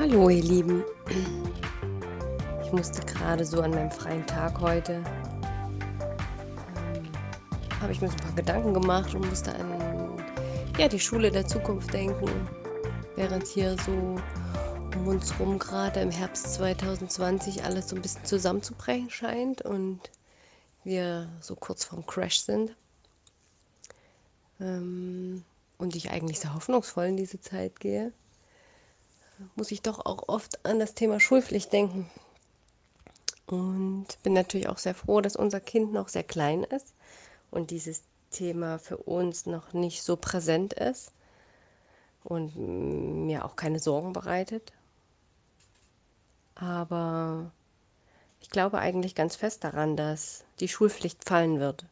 Hallo ihr Lieben. Ich musste gerade so an meinem freien Tag heute, ähm, habe ich mir so ein paar Gedanken gemacht und musste an ja, die Schule der Zukunft denken, während hier so um uns rum gerade im Herbst 2020 alles so ein bisschen zusammenzubrechen scheint und wir so kurz vorm Crash sind. Ähm, und ich eigentlich sehr hoffnungsvoll in diese Zeit gehe, muss ich doch auch oft an das Thema Schulpflicht denken. Und bin natürlich auch sehr froh, dass unser Kind noch sehr klein ist und dieses Thema für uns noch nicht so präsent ist und mir auch keine Sorgen bereitet. Aber ich glaube eigentlich ganz fest daran, dass die Schulpflicht fallen wird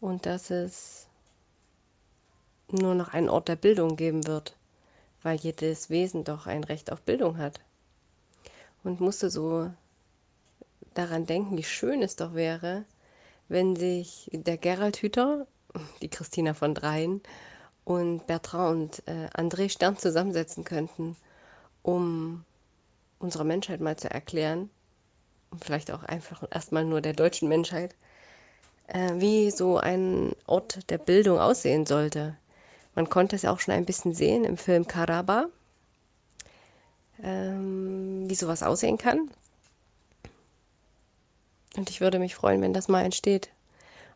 und dass es nur noch einen Ort der Bildung geben wird, weil jedes Wesen doch ein Recht auf Bildung hat. Und musste so daran denken, wie schön es doch wäre, wenn sich der Gerald Hüter, die Christina von Dreien und Bertrand und äh, André Stern zusammensetzen könnten, um unserer Menschheit mal zu erklären, und vielleicht auch einfach erstmal nur der deutschen Menschheit, äh, wie so ein Ort der Bildung aussehen sollte. Man konnte es auch schon ein bisschen sehen im Film Karaba, ähm, wie sowas aussehen kann. Und ich würde mich freuen, wenn das mal entsteht.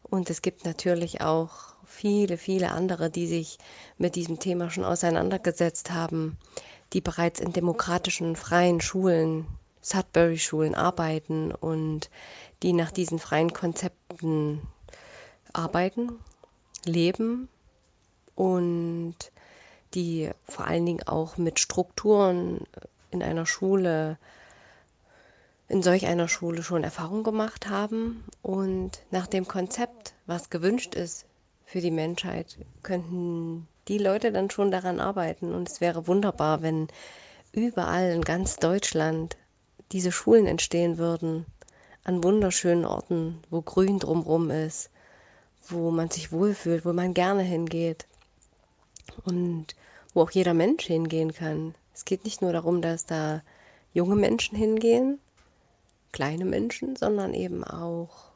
Und es gibt natürlich auch viele, viele andere, die sich mit diesem Thema schon auseinandergesetzt haben, die bereits in demokratischen, freien Schulen, Sudbury-Schulen arbeiten und die nach diesen freien Konzepten arbeiten, leben und die vor allen Dingen auch mit Strukturen in einer Schule, in solch einer Schule schon Erfahrung gemacht haben. Und nach dem Konzept, was gewünscht ist für die Menschheit, könnten die Leute dann schon daran arbeiten. Und es wäre wunderbar, wenn überall in ganz Deutschland diese Schulen entstehen würden, an wunderschönen Orten, wo Grün drumherum ist, wo man sich wohlfühlt, wo man gerne hingeht und wo auch jeder Mensch hingehen kann. Es geht nicht nur darum, dass da junge Menschen hingehen, kleine Menschen, sondern eben auch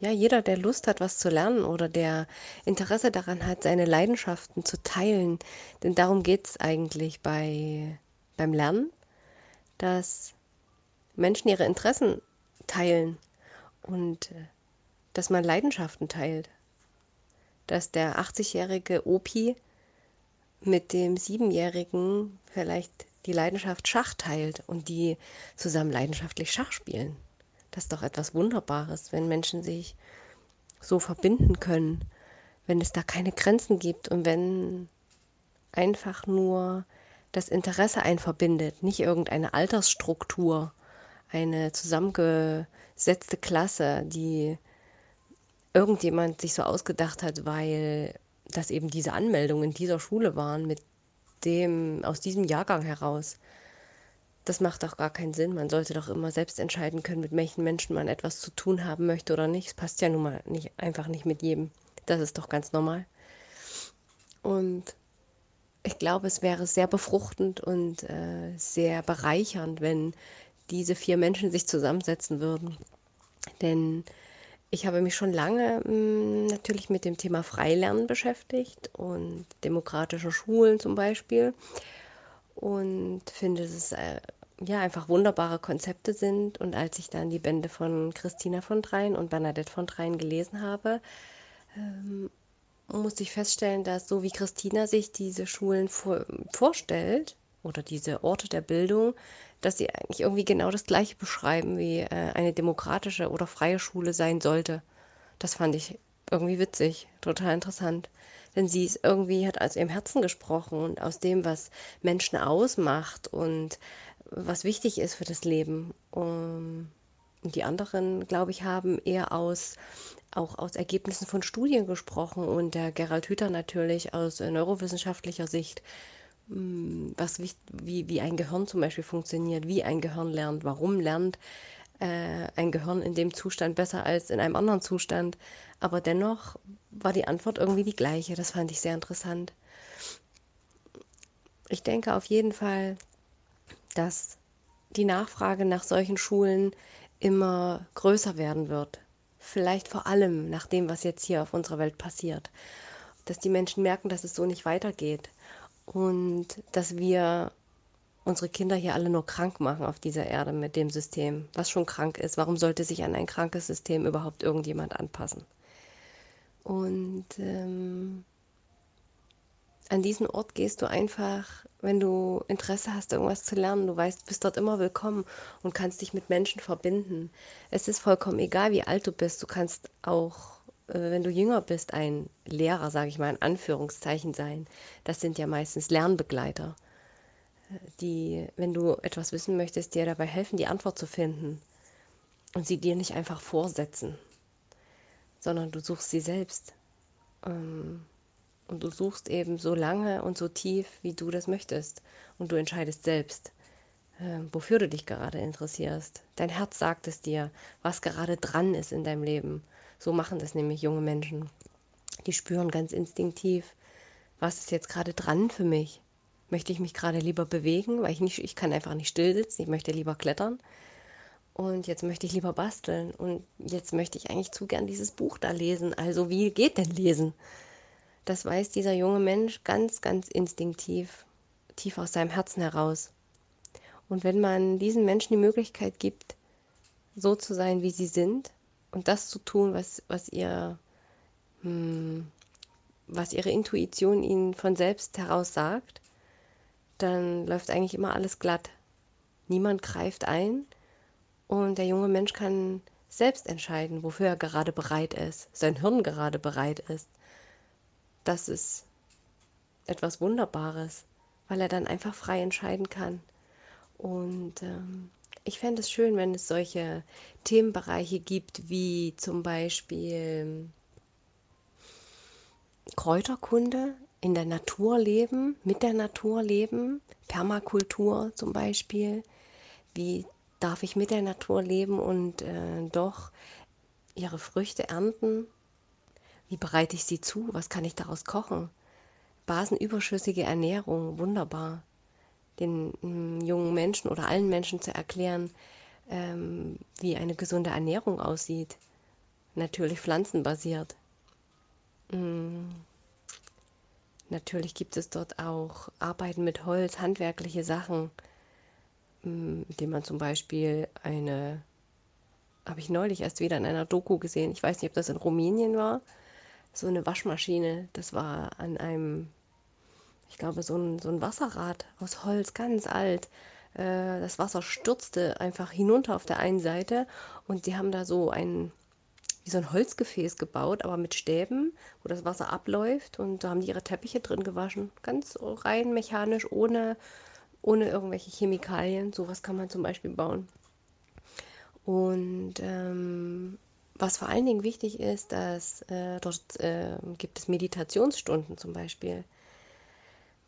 ja, jeder, der Lust hat, was zu lernen oder der Interesse daran hat, seine Leidenschaften zu teilen. Denn darum geht es eigentlich bei, beim Lernen, dass Menschen ihre Interessen teilen und äh, dass man Leidenschaften teilt dass der 80-jährige Opi mit dem Siebenjährigen vielleicht die Leidenschaft Schach teilt und die zusammen leidenschaftlich Schach spielen. Das ist doch etwas Wunderbares, wenn Menschen sich so verbinden können, wenn es da keine Grenzen gibt und wenn einfach nur das Interesse einen verbindet, nicht irgendeine Altersstruktur, eine zusammengesetzte Klasse, die irgendjemand sich so ausgedacht hat, weil das eben diese Anmeldungen in dieser Schule waren mit dem aus diesem Jahrgang heraus. Das macht doch gar keinen Sinn. Man sollte doch immer selbst entscheiden können, mit welchen Menschen man etwas zu tun haben möchte oder nicht. Es passt ja nun mal nicht, einfach nicht mit jedem. Das ist doch ganz normal. Und ich glaube, es wäre sehr befruchtend und äh, sehr bereichernd, wenn diese vier Menschen sich zusammensetzen würden. Denn ich habe mich schon lange mh, hm, natürlich mit dem Thema Freilernen beschäftigt und demokratische Schulen zum Beispiel und finde, dass es äh, ja einfach wunderbare Konzepte sind. Und als ich dann die Bände von Christina von Dreien und Bernadette von Dreien gelesen habe, ähm, musste ich feststellen, dass so wie Christina sich diese Schulen vor, vorstellt oder diese Orte der Bildung, dass sie eigentlich irgendwie genau das Gleiche beschreiben, wie äh, eine demokratische oder freie Schule sein sollte. Das fand ich irgendwie witzig, total interessant. Denn sie ist irgendwie, hat aus ihrem Herzen gesprochen und aus dem, was Menschen ausmacht und was wichtig ist für das Leben. Und die anderen, glaube ich, haben eher aus auch aus Ergebnissen von Studien gesprochen und der Gerald Hüther natürlich aus äh, neurowissenschaftlicher Sicht was wie, wie ein Gehirn zum Beispiel funktioniert, wie ein Gehirn lernt, warum lernt äh, ein Gehirn in dem Zustand besser als in einem anderen Zustand. Aber dennoch war die Antwort irgendwie die gleiche. Das fand ich sehr interessant. ich denke auf jeden Fall, dass die Nachfrage nach solchen Schulen immer größer werden wird. Vielleicht vor allem nach dem, was jetzt hier auf unserer Welt passiert. Dass die Menschen merken, dass es so nicht weitergeht und dass wir unsere Kinder hier alle nur krank machen auf dieser Erde mit dem System, was schon krank ist. Warum sollte sich an ein krankes System überhaupt irgendjemand anpassen? Und ähm, an diesen Ort gehst du einfach, wenn du Interesse hast, irgendwas zu lernen. Du weißt, bist dort immer willkommen und kannst dich mit Menschen verbinden. Es ist vollkommen egal, wie alt du bist. Du kannst auch, wenn du jünger bist, ein Lehrer, sage ich mal in Anführungszeichen sein. Das sind ja meistens Lernbegleiter, die, wenn du etwas wissen möchtest, dir dabei helfen, die Antwort zu finden und sie dir nicht einfach vorsetzen, sondern du suchst sie selbst. Ähm, und du suchst eben so lange und so tief, wie du das möchtest. Und du entscheidest selbst, äh, wofür du dich gerade interessierst. Dein Herz sagt es dir, was gerade dran ist in deinem Leben. So machen das nämlich junge Menschen. Die spüren ganz instinktiv, was ist jetzt gerade dran für mich. Möchte ich mich gerade lieber bewegen, weil ich nicht, ich kann einfach nicht still sitzen, ich möchte lieber klettern. Und jetzt möchte ich lieber basteln. Und jetzt möchte ich eigentlich zu gern dieses Buch da lesen. Also wie geht denn lesen? Das weiß dieser junge Mensch ganz, ganz instinktiv, tief aus seinem Herzen heraus. Und wenn man diesen Menschen die Möglichkeit gibt, so zu sein, wie sie sind und das zu tun, was, was ihr, hm, was ihre Intuition ihnen von selbst heraus sagt, dann läuft eigentlich immer alles glatt. Niemand greift ein und der junge Mensch kann selbst entscheiden, wofür er gerade bereit ist, sein Hirn gerade bereit ist das ist etwas Wunderbares, weil er dann einfach frei entscheiden kann. Und ähm, ich fände es schön, wenn es solche Themenbereiche gibt, wie zum Beispiel Kräuterkunde, in der Natur leben, mit der Natur leben, Permakultur zum Beispiel. Wie darf ich mit der Natur leben und äh, doch ihre Früchte ernten? Wie bereite ich sie zu? Was kann ich daraus kochen? Basenüberschüssige Ernährung, wunderbar. Den mm, jungen Menschen oder allen Menschen zu erklären, ähm, wie eine gesunde Ernährung aussieht. Natürlich pflanzenbasiert. Mm. Natürlich gibt es dort auch Arbeiten mit Holz, handwerkliche Sachen, mm, indem man zum Beispiel eine, habe ich neulich erst wieder in einer Doku gesehen, ich weiß nicht, ob das in Rumänien war, so eine Waschmaschine. Das war an einem, ich glaube, so ein, so ein Wasserrad aus Holz, ganz alt. Äh, das Wasser stürzte einfach hinunter auf der einen Seite und sie haben da so ein, wie so ein Holzgefäß gebaut, aber mit Stäben, wo das Wasser abläuft und da haben die ihre Teppiche drin gewaschen. Ganz rein mechanisch, ohne, ohne irgendwelche Chemikalien. Sowas kann man zum Beispiel bauen. Und ähm, was vor allen Dingen wichtig ist, dass äh, dort äh, gibt es Meditationsstunden zum Beispiel,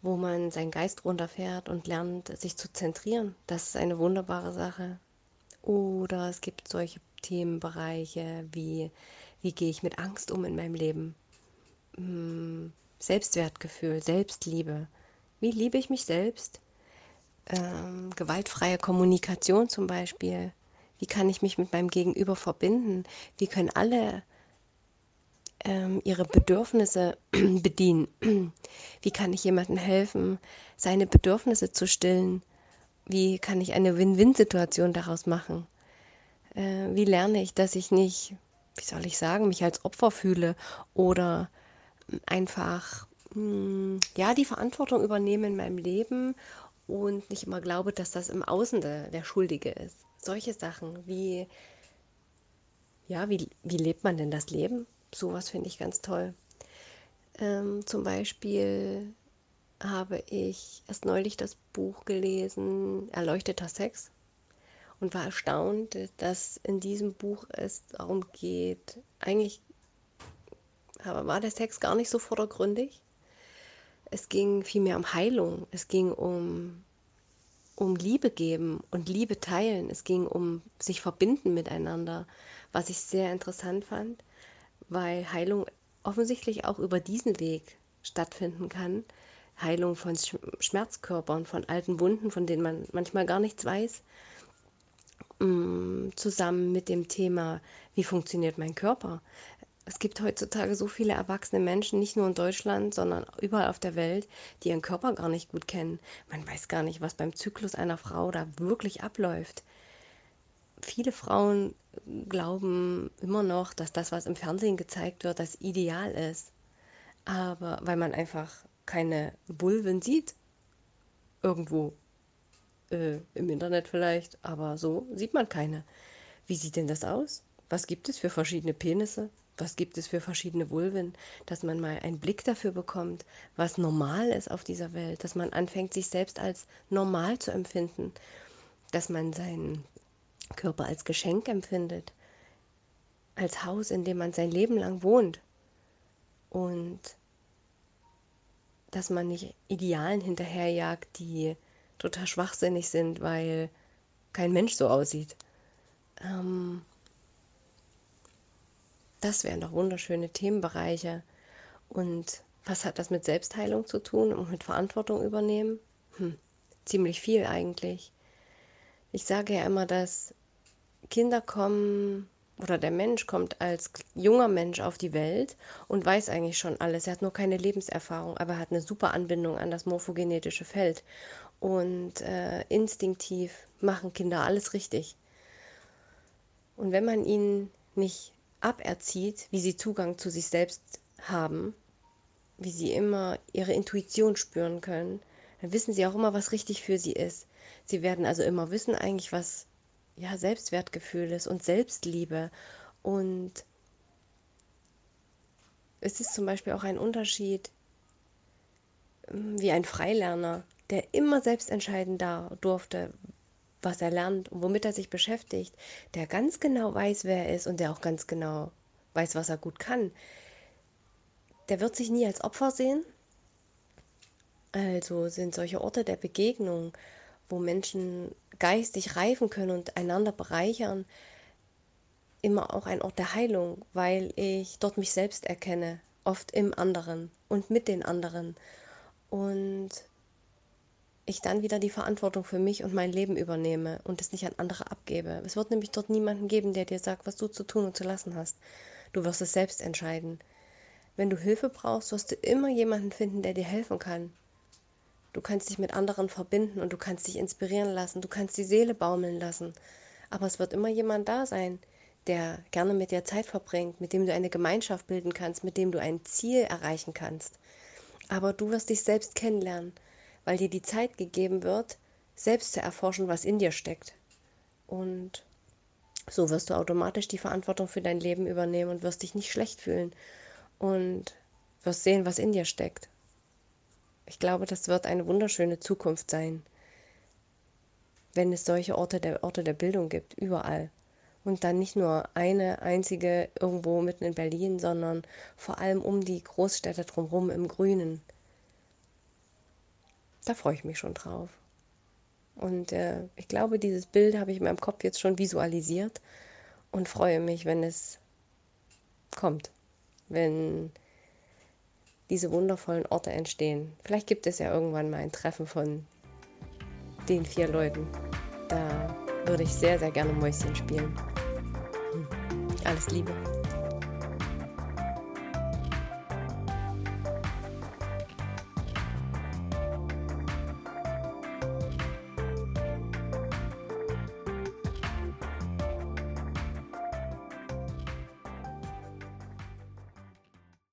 wo man seinen Geist runterfährt und lernt, sich zu zentrieren. Das ist eine wunderbare Sache. Oder es gibt solche Themenbereiche wie, wie gehe ich mit Angst um in meinem Leben? Hm, Selbstwertgefühl, Selbstliebe. Wie liebe ich mich selbst? Ähm, gewaltfreie Kommunikation zum Beispiel. Wie kann ich mich mit meinem Gegenüber verbinden? Wie können alle ähm, ihre Bedürfnisse bedienen? Wie kann ich jemandem helfen, seine Bedürfnisse zu stillen? Wie kann ich eine Win-Win-Situation daraus machen? Äh, wie lerne ich, dass ich nicht, wie soll ich sagen, mich als Opfer fühle oder einfach mh, hm, ja die Verantwortung übernehme in meinem Leben und nicht immer glaube, dass das im Außen der, der Schuldige ist solche Sachen wie, ja, wie, wie lebt man denn das Leben? Sowas finde ich ganz toll. Ähm, zum Beispiel habe ich erst neulich das Buch gelesen, Erleuchteter Sex, und war erstaunt, dass in diesem Buch es darum geht, eigentlich war der Sex gar nicht so vordergründig. Es ging vielmehr um Heilung, es ging um um Liebe geben und Liebe teilen. Es ging um sich verbinden miteinander, was ich sehr interessant fand, weil Heilung offensichtlich auch über diesen Weg stattfinden kann, Heilung von Schmerzkörpern, von alten Wunden, von denen man manchmal gar nichts weiß, mm, zusammen mit dem Thema, wie funktioniert mein Körper. Es gibt heutzutage so viele erwachsene Menschen, nicht nur in Deutschland, sondern überall auf der Welt, die ihren Körper gar nicht gut kennen. Man weiß gar nicht, was beim Zyklus einer Frau da wirklich abläuft. Viele Frauen glauben immer noch, dass das, was im Fernsehen gezeigt wird, das Ideal ist. Aber weil man einfach keine Vulven sieht, irgendwo äh, im Internet vielleicht, aber so sieht man keine. Wie sieht denn das aus? Was gibt es für verschiedene Penisse? Was gibt es für verschiedene Vulven? Dass man mal einen Blick dafür bekommt, was normal ist auf dieser Welt, dass man anfängt, sich selbst als normal zu empfinden, dass man seinen Körper als Geschenk empfindet, als Haus, in dem man sein Leben lang wohnt und dass man nicht Idealen hinterherjagt, die total schwachsinnig sind, weil kein Mensch so aussieht. Ähm, das wären doch wunderschöne Themenbereiche. Und was hat das mit Selbstheilung zu tun und mit Verantwortung übernehmen? Hm, ziemlich viel eigentlich. Ich sage ja immer, dass Kinder kommen oder der Mensch kommt als junger Mensch auf die Welt und weiß eigentlich schon alles. Er hat nur keine Lebenserfahrung, aber er hat eine super Anbindung an das morphogenetische Feld. Und äh, instinktiv machen Kinder alles richtig. Und wenn man ihnen nicht aberzieht, wie sie Zugang zu sich selbst haben, wie sie immer ihre Intuition spüren können, dann wissen sie auch immer, was richtig für sie ist. Sie werden also immer wissen eigentlich, was ja, Selbstwertgefühl ist und Selbstliebe. Und es ist zum Beispiel auch ein Unterschied, ähm, wie ein Freilerner, der immer selbst entscheiden durfte, was er lernt und womit er sich beschäftigt, der ganz genau weiß, wer er ist und der auch ganz genau weiß, was er gut kann. Der wird sich nie als Opfer sehen. Also sind solche Orte der Begegnung, wo Menschen geistig reifen können und einander bereichern, immer auch ein Ort der Heilung, weil ich dort mich selbst erkenne, oft im anderen und mit den anderen. Und ich dann wieder die Verantwortung für mich und mein Leben übernehme und es nicht an andere abgebe. Es wird nämlich dort niemanden geben, der dir sagt, was du zu tun und zu lassen hast. Du wirst es selbst entscheiden. Wenn du Hilfe brauchst, wirst du immer jemanden finden, der dir helfen kann. Du kannst dich mit anderen verbinden und du kannst dich inspirieren lassen, du kannst die Seele baumeln lassen. Aber es wird immer jemand da sein, der gerne mit dir Zeit verbringt, mit dem du eine Gemeinschaft bilden kannst, mit dem du ein Ziel erreichen kannst. Aber du wirst dich selbst kennenlernen, weil dir die Zeit gegeben wird, selbst zu erforschen, was in dir steckt. Und so wirst du automatisch die Verantwortung für dein Leben übernehmen und wirst dich nicht schlecht fühlen und wirst sehen, was in dir steckt. Ich glaube, das wird eine wunderschöne Zukunft sein, wenn es solche Orte der, Orte der Bildung gibt, überall. Und dann nicht nur eine einzige irgendwo mitten in Berlin, sondern vor allem um die Großstädte drumherum im Grünen. Da freue ich mich schon drauf. Und äh, ich glaube, dieses Bild habe ich in meinem Kopf jetzt schon visualisiert und freue mich, wenn es kommt. Wenn diese wundervollen Orte entstehen. Vielleicht gibt es ja irgendwann mal ein Treffen von den vier Leuten. Da würde ich sehr, sehr gerne Mäuschen spielen. Hm. Alles Liebe.